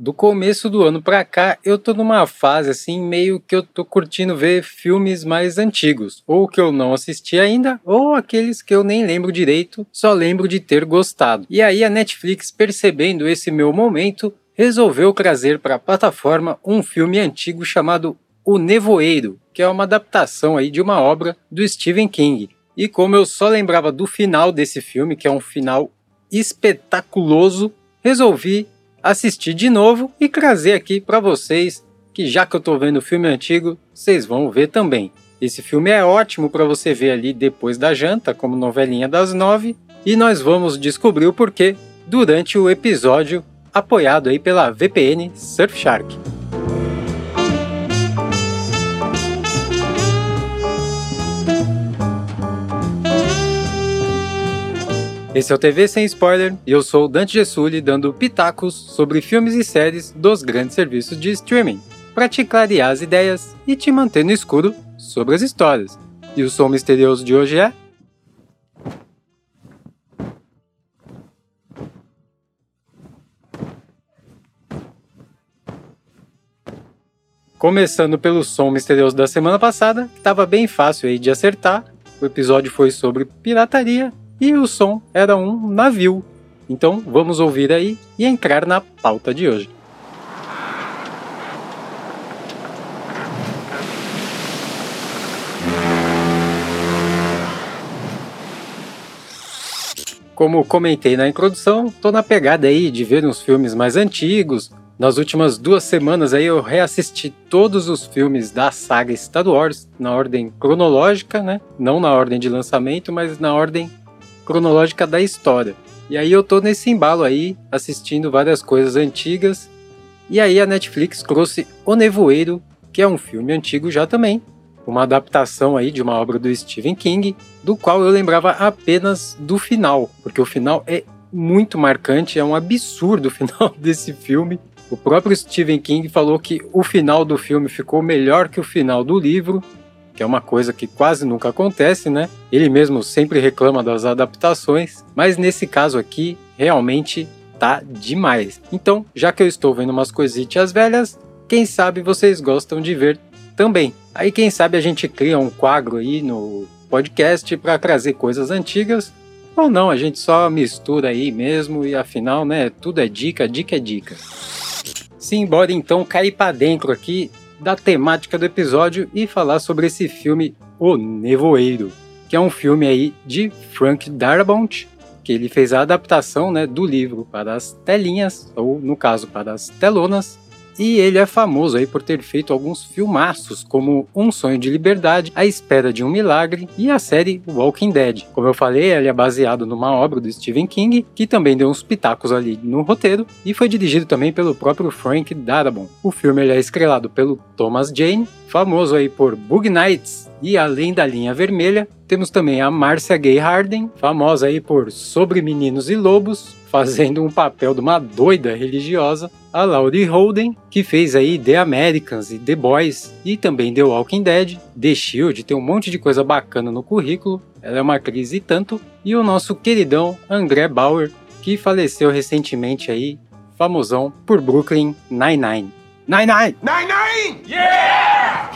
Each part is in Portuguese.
do começo do ano pra cá, eu tô numa fase assim, meio que eu tô curtindo ver filmes mais antigos, ou que eu não assisti ainda, ou aqueles que eu nem lembro direito, só lembro de ter gostado. E aí a Netflix, percebendo esse meu momento, resolveu trazer para a plataforma um filme antigo chamado O Nevoeiro, que é uma adaptação aí de uma obra do Stephen King. E como eu só lembrava do final desse filme, que é um final espetaculoso, resolvi assistir de novo e trazer aqui para vocês que já que eu tô vendo o filme antigo, vocês vão ver também. Esse filme é ótimo para você ver ali depois da janta, como novelinha das nove, e nós vamos descobrir o porquê durante o episódio apoiado aí pela VPN Surfshark. Esse é o TV Sem Spoiler e eu sou o Dante Gessulli dando pitacos sobre filmes e séries dos grandes serviços de streaming, para te clarear as ideias e te manter no escuro sobre as histórias. E o som misterioso de hoje é. Começando pelo som misterioso da semana passada, que estava bem fácil aí de acertar. O episódio foi sobre pirataria e o som era um navio. Então vamos ouvir aí e entrar na pauta de hoje. Como comentei na introdução, tô na pegada aí de ver uns filmes mais antigos. Nas últimas duas semanas aí eu reassisti todos os filmes da saga Star Wars na ordem cronológica, né? Não na ordem de lançamento, mas na ordem cronológica da história. E aí eu tô nesse embalo aí, assistindo várias coisas antigas. E aí a Netflix trouxe O Nevoeiro, que é um filme antigo já também, uma adaptação aí de uma obra do Stephen King, do qual eu lembrava apenas do final, porque o final é muito marcante, é um absurdo o final desse filme. O próprio Stephen King falou que o final do filme ficou melhor que o final do livro, que é uma coisa que quase nunca acontece, né? Ele mesmo sempre reclama das adaptações, mas nesse caso aqui realmente tá demais. Então, já que eu estou vendo umas coisitas velhas, quem sabe vocês gostam de ver também. Aí quem sabe a gente cria um quadro aí no podcast para trazer coisas antigas ou não, a gente só mistura aí mesmo e afinal, né, tudo é dica, dica é dica. Sim, bora então cair para dentro aqui da temática do episódio e falar sobre esse filme O Nevoeiro, que é um filme aí de Frank Darabont, que ele fez a adaptação né, do livro para as telinhas, ou no caso para as telonas, e ele é famoso aí por ter feito alguns filmaços, como Um Sonho de Liberdade, A Espera de um Milagre e a série Walking Dead. Como eu falei, ele é baseado numa obra do Stephen King, que também deu uns pitacos ali no roteiro, e foi dirigido também pelo próprio Frank Darabont. O filme é estrelado pelo Thomas Jane, famoso aí por Bug Nights e Além da Linha Vermelha. Temos também a Marcia Gay Harden, famosa aí por Sobre Meninos e Lobos, fazendo um papel de uma doida religiosa, a Laurie Holden, que fez aí The Americans e The Boys, e também The Walking Dead, The Shield, tem um monte de coisa bacana no currículo, ela é uma atriz e tanto, e o nosso queridão André Bauer, que faleceu recentemente aí, famosão por Brooklyn Nine-Nine. Nine-Nine! Nine-Nine! Yeah!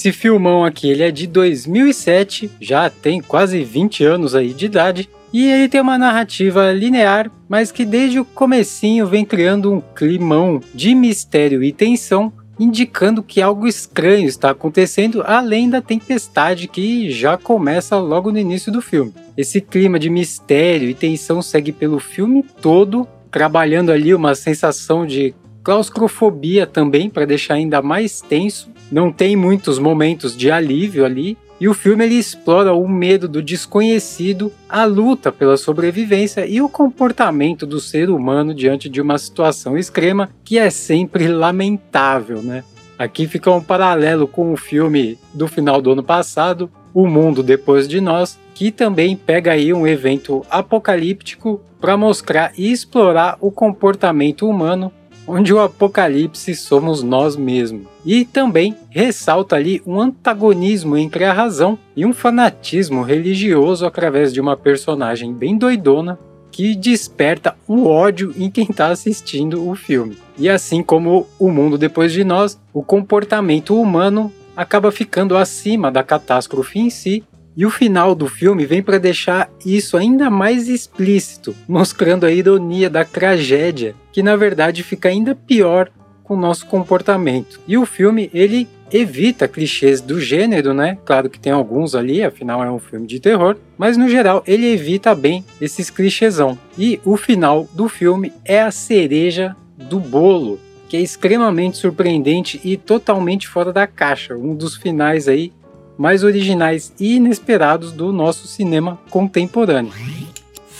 Esse filmão aqui, ele é de 2007, já tem quase 20 anos aí de idade, e ele tem uma narrativa linear, mas que desde o comecinho vem criando um climão de mistério e tensão, indicando que algo estranho está acontecendo além da tempestade que já começa logo no início do filme. Esse clima de mistério e tensão segue pelo filme todo, trabalhando ali uma sensação de claustrofobia também para deixar ainda mais tenso. Não tem muitos momentos de alívio ali, e o filme ele explora o medo do desconhecido, a luta pela sobrevivência e o comportamento do ser humano diante de uma situação extrema que é sempre lamentável, né? Aqui fica um paralelo com o filme do final do ano passado, O Mundo Depois de Nós, que também pega aí um evento apocalíptico para mostrar e explorar o comportamento humano onde o apocalipse somos nós mesmos. E também ressalta ali um antagonismo entre a razão e um fanatismo religioso através de uma personagem bem doidona que desperta o ódio em quem está assistindo o filme. E assim como o mundo depois de nós, o comportamento humano acaba ficando acima da catástrofe em si. E o final do filme vem para deixar isso ainda mais explícito, mostrando a ironia da tragédia, que na verdade fica ainda pior com o nosso comportamento. E o filme, ele evita clichês do gênero, né? Claro que tem alguns ali, afinal é um filme de terror, mas no geral ele evita bem esses clichêsão. E o final do filme é a cereja do bolo, que é extremamente surpreendente e totalmente fora da caixa, um dos finais aí mais originais e inesperados do nosso cinema contemporâneo.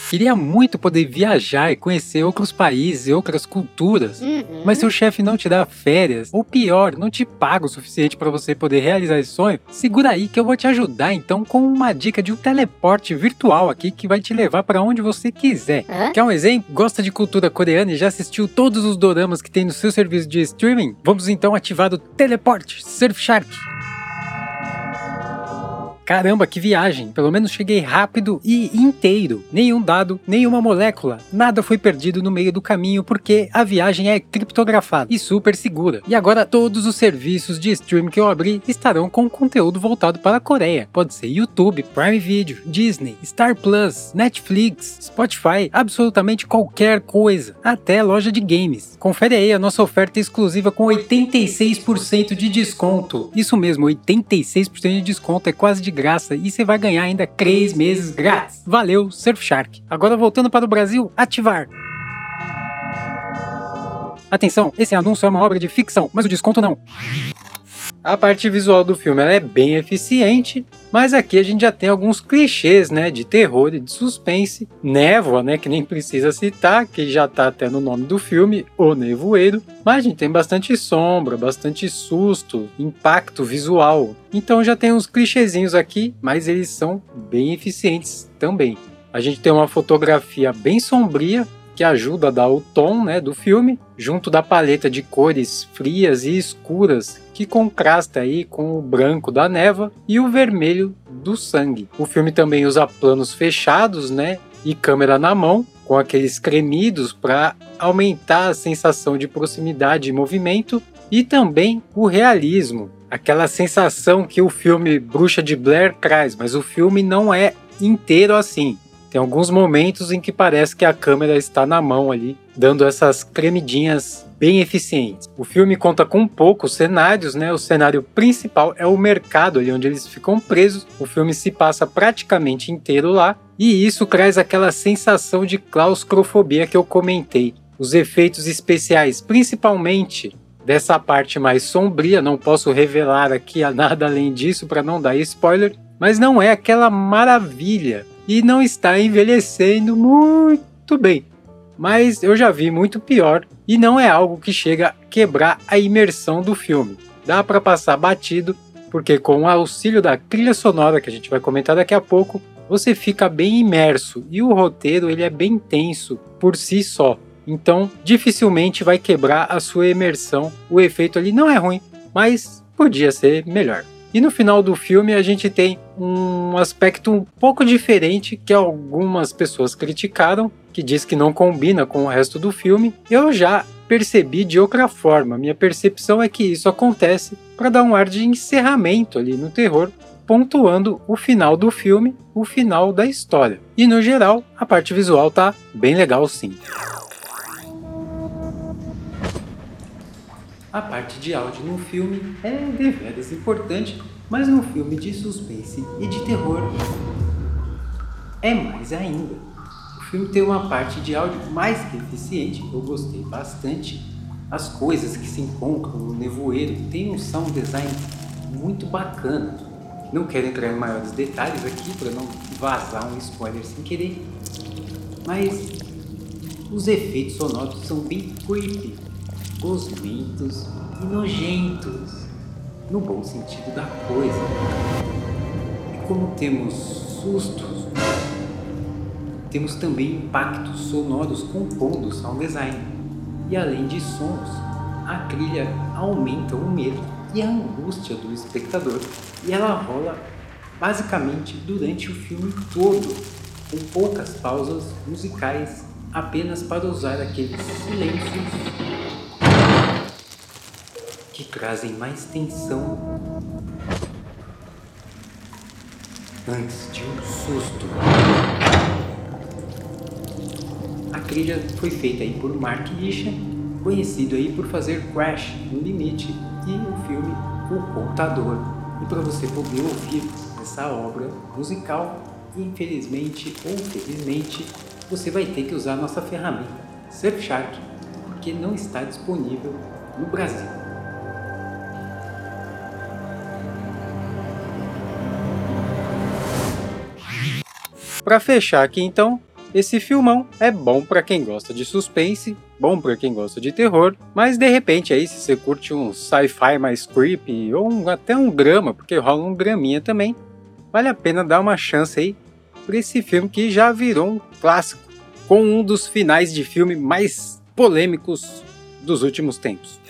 Queria muito poder viajar e conhecer outros países e outras culturas, uhum. mas seu chefe não te dá férias, ou pior, não te paga o suficiente para você poder realizar esse sonho, segura aí que eu vou te ajudar então com uma dica de um teleporte virtual aqui que vai te levar para onde você quiser. Uhum. Quer um exemplo? Gosta de cultura coreana e já assistiu todos os doramas que tem no seu serviço de streaming? Vamos então ativar o teleporte Surfshark. Caramba, que viagem! Pelo menos cheguei rápido e inteiro. Nenhum dado, nenhuma molécula, nada foi perdido no meio do caminho porque a viagem é criptografada e super segura. E agora todos os serviços de streaming que eu abri estarão com conteúdo voltado para a Coreia. Pode ser YouTube, Prime Video, Disney, Star Plus, Netflix, Spotify, absolutamente qualquer coisa, até loja de games. Confere aí a nossa oferta exclusiva com 86% de desconto. Isso mesmo, 86% de desconto é quase de graça e você vai ganhar ainda 3 meses grátis. Valeu, Surfshark. Agora voltando para o Brasil, ativar. Atenção, esse anúncio é uma obra de ficção, mas o desconto não. A parte visual do filme é bem eficiente, mas aqui a gente já tem alguns clichês, né, de terror e de suspense. Névoa, né, que nem precisa citar, que já tá até no nome do filme, O Nevoeiro. Mas a gente tem bastante sombra, bastante susto, impacto visual. Então já tem uns clichêzinhos aqui, mas eles são bem eficientes também. A gente tem uma fotografia bem sombria, que ajuda a dar o tom né, do filme, junto da paleta de cores frias e escuras que contrasta aí com o branco da neva e o vermelho do sangue. O filme também usa planos fechados, né, e câmera na mão, com aqueles cremidos para aumentar a sensação de proximidade e movimento e também o realismo, aquela sensação que o filme Bruxa de Blair traz, mas o filme não é inteiro assim. Tem alguns momentos em que parece que a câmera está na mão ali, dando essas cremidinhas bem eficientes. O filme conta com poucos cenários, né? O cenário principal é o mercado ali onde eles ficam presos. O filme se passa praticamente inteiro lá e isso traz aquela sensação de claustrofobia que eu comentei. Os efeitos especiais, principalmente dessa parte mais sombria, não posso revelar aqui nada além disso para não dar spoiler, mas não é aquela maravilha e não está envelhecendo muito bem. Mas eu já vi muito pior e não é algo que chega a quebrar a imersão do filme. Dá para passar batido, porque com o auxílio da trilha sonora que a gente vai comentar daqui a pouco, você fica bem imerso e o roteiro ele é bem tenso por si só. Então, dificilmente vai quebrar a sua imersão. O efeito ali não é ruim, mas podia ser melhor. E no final do filme a gente tem um aspecto um pouco diferente que algumas pessoas criticaram, que diz que não combina com o resto do filme. Eu já percebi de outra forma. Minha percepção é que isso acontece para dar um ar de encerramento ali no terror, pontuando o final do filme, o final da história. E no geral, a parte visual tá bem legal sim. A parte de áudio no filme é deveras importante, mas no filme de suspense e de terror é mais ainda. O filme tem uma parte de áudio mais que eficiente, eu gostei bastante. As coisas que se encontram no nevoeiro tem um sound design muito bacana. Não quero entrar em maiores detalhes aqui para não vazar um spoiler sem querer, mas os efeitos sonoros são bem creepy gosmentos e nojentos, no bom sentido da coisa. E como temos sustos, temos também impactos sonoros compondo o sound design. E além de sons, a trilha aumenta o medo e a angústia do espectador. E ela rola basicamente durante o filme todo. com poucas pausas musicais apenas para usar aqueles silêncios que trazem mais tensão antes de um susto. A trilha foi feita aí por Mark Isha, conhecido aí por fazer Crash no Limite e o filme O Contador. E para você poder ouvir essa obra musical, infelizmente ou felizmente, você vai ter que usar a nossa ferramenta Surfshark, porque não está disponível no Brasil. Para fechar aqui então, esse filmão é bom para quem gosta de suspense, bom para quem gosta de terror, mas de repente aí se você curte um sci-fi mais creepy ou um, até um drama, porque rola um draminha também, vale a pena dar uma chance aí para esse filme que já virou um clássico, com um dos finais de filme mais polêmicos dos últimos tempos.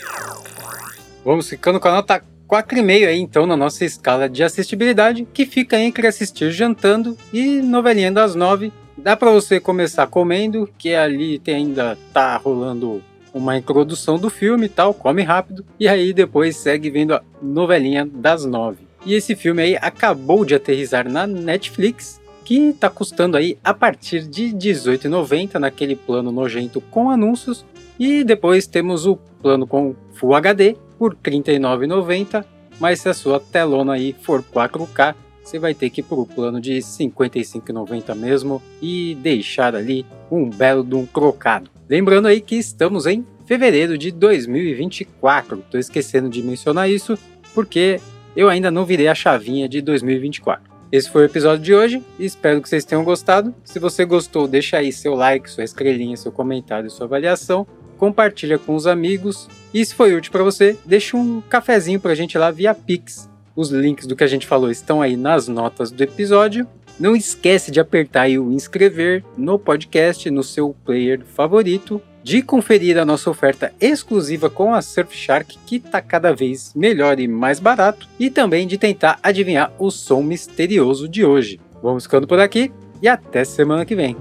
Vamos ficando com a nota 4,5 aí então na nossa escala de assistibilidade, que fica entre assistir jantando e novelinha das 9. Dá para você começar comendo, que ali tem, ainda tá rolando uma introdução do filme e tal, come rápido, e aí depois segue vendo a novelinha das 9. E esse filme aí acabou de aterrizar na Netflix, que está custando aí a partir de R$18,90 naquele plano nojento com anúncios, e depois temos o plano com Full HD por R$39,90, mas se a sua telona aí for 4K, você vai ter que ir para o plano de R$ 55,90 mesmo e deixar ali um belo de um crocado. Lembrando aí que estamos em fevereiro de 2024. Estou esquecendo de mencionar isso porque eu ainda não virei a chavinha de 2024. Esse foi o episódio de hoje espero que vocês tenham gostado. Se você gostou, deixa aí seu like, sua estrelinha, seu comentário, sua avaliação. Compartilha com os amigos. E se foi útil para você, deixa um cafezinho para a gente lá via Pix. Os links do que a gente falou estão aí nas notas do episódio. Não esquece de apertar aí o inscrever no podcast, no seu player favorito de conferir a nossa oferta exclusiva com a Surfshark, que está cada vez melhor e mais barato, e também de tentar adivinhar o som misterioso de hoje. Vamos ficando por aqui e até semana que vem.